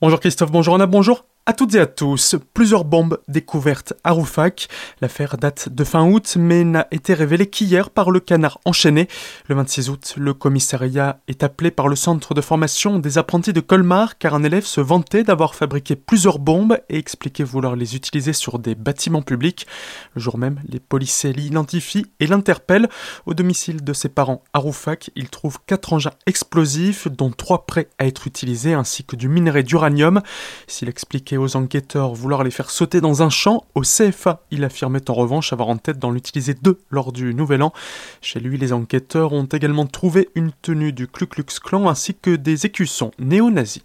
Bonjour Christophe, bonjour Anna, bonjour à toutes et à tous, plusieurs bombes découvertes à Roufac. L'affaire date de fin août, mais n'a été révélée qu'hier par le canard enchaîné. Le 26 août, le commissariat est appelé par le centre de formation des apprentis de Colmar, car un élève se vantait d'avoir fabriqué plusieurs bombes et expliquait vouloir les utiliser sur des bâtiments publics. Le jour même, les policiers l'identifient et l'interpellent. Au domicile de ses parents à Roufac, ils trouvent quatre engins explosifs, dont trois prêts à être utilisés, ainsi que du minerai d'uranium. S'il expliquait enquêteurs vouloir les faire sauter dans un champ. Au CFA, il affirmait en revanche avoir en tête d'en utiliser deux lors du Nouvel An. Chez lui, les enquêteurs ont également trouvé une tenue du Ku Klux Klan ainsi que des écussons néo-nazis.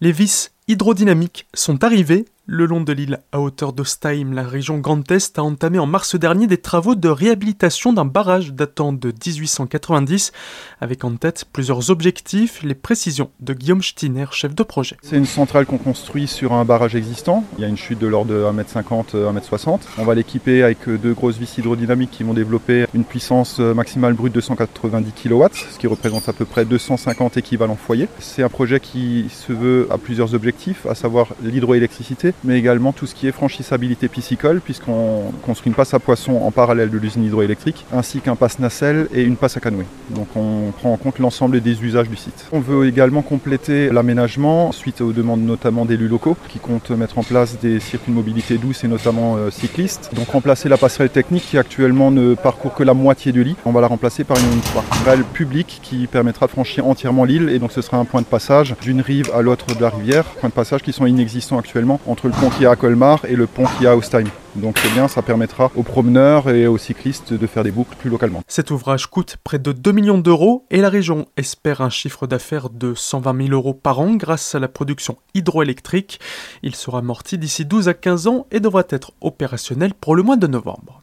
Les vis hydrodynamiques sont arrivés le long de l'île à hauteur d'Ostheim, la région Grand Est a entamé en mars dernier des travaux de réhabilitation d'un barrage datant de 1890, avec en tête plusieurs objectifs, les précisions de Guillaume Stiner, chef de projet. C'est une centrale qu'on construit sur un barrage existant. Il y a une chute de l'ordre de 1m50, 1m60. On va l'équiper avec deux grosses vis hydrodynamiques qui vont développer une puissance maximale brute de 190 kW, ce qui représente à peu près 250 équivalents foyers. C'est un projet qui se veut à plusieurs objectifs, à savoir l'hydroélectricité, mais également tout ce qui est franchissabilité piscicole, puisqu'on construit une passe à poisson en parallèle de l'usine hydroélectrique, ainsi qu'un passe nacelle et une passe à canoë. Donc on prend en compte l'ensemble des usages du site. On veut également compléter l'aménagement suite aux demandes notamment d'élus locaux qui comptent mettre en place des circuits de mobilité douce et notamment euh, cyclistes. Donc remplacer la passerelle technique qui actuellement ne parcourt que la moitié de l'île. On va la remplacer par une passerelle publique qui permettra de franchir entièrement l'île et donc ce sera un point de passage d'une rive à l'autre de la rivière, point de passage qui sont inexistants actuellement entre le pont qu'il y a à Colmar et le pont qu'il y a à Ostheim. Donc c'est bien, ça permettra aux promeneurs et aux cyclistes de faire des boucles plus localement. Cet ouvrage coûte près de 2 millions d'euros et la région espère un chiffre d'affaires de 120 000 euros par an grâce à la production hydroélectrique. Il sera amorti d'ici 12 à 15 ans et devra être opérationnel pour le mois de novembre.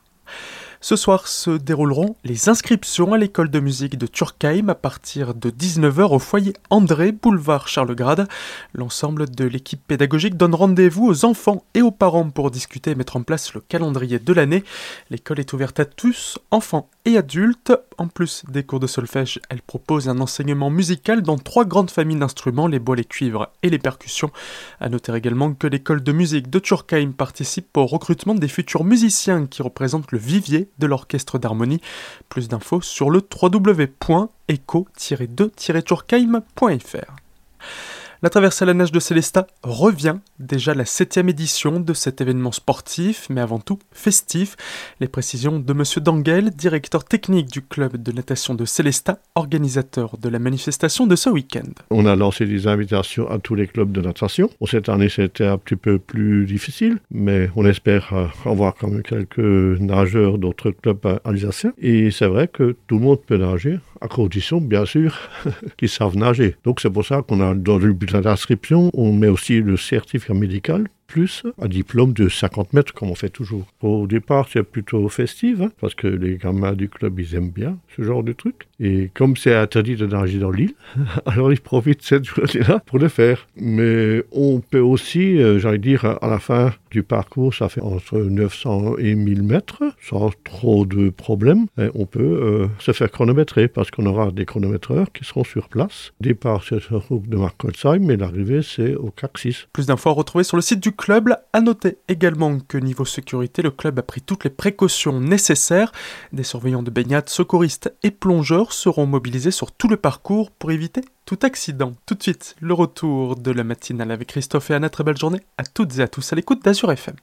Ce soir se dérouleront les inscriptions à l'école de musique de Turkheim à partir de 19h au foyer André, boulevard Charlegrade. L'ensemble de l'équipe pédagogique donne rendez-vous aux enfants et aux parents pour discuter et mettre en place le calendrier de l'année. L'école est ouverte à tous, enfants et adultes. En plus des cours de solfège, elle propose un enseignement musical dans trois grandes familles d'instruments, les bois, les cuivres et les percussions. À noter également que l'école de musique de Turkheim participe au recrutement des futurs musiciens qui représentent le vivier de l'orchestre d'harmonie. Plus d'infos sur le www.eco-2-turkheim.fr. La traversée à la nage de Célestat revient, déjà la septième édition de cet événement sportif, mais avant tout festif. Les précisions de Monsieur Dangel, directeur technique du club de natation de Célestat, organisateur de la manifestation de ce week-end. On a lancé des invitations à tous les clubs de natation. cette année, c'était un petit peu plus difficile, mais on espère euh, avoir quand même quelques nageurs d'autres clubs alsaciens. Et c'est vrai que tout le monde peut nager à condition, bien sûr, qu'ils savent nager. Donc c'est pour ça qu'on a dans le bulletin d'inscription, on met aussi le certificat médical plus un diplôme de 50 mètres comme on fait toujours. Au départ, c'est plutôt festif, hein, parce que les gamins du club, ils aiment bien ce genre de truc. Et comme c'est interdit de nager dans l'île, alors ils profitent cette journée-là pour le faire. Mais on peut aussi, euh, j'allais dire, à la fin du parcours, ça fait entre 900 et 1000 mètres, sans trop de problèmes. on peut euh, se faire chronométrer, parce qu'on aura des chronométreurs qui seront sur place. Départ, c'est sur route de Markolsheim, mais l'arrivée, c'est au CAC 6. Plus d'infos à retrouver sur le site du club. A noter également que niveau sécurité, le club a pris toutes les précautions nécessaires. Des surveillants de baignade, secouristes et plongeurs seront mobilisés sur tout le parcours pour éviter tout accident. Tout de suite, le retour de la matinale avec Christophe et Anna. Très belle journée à toutes et à tous à l'écoute d'Azur FM.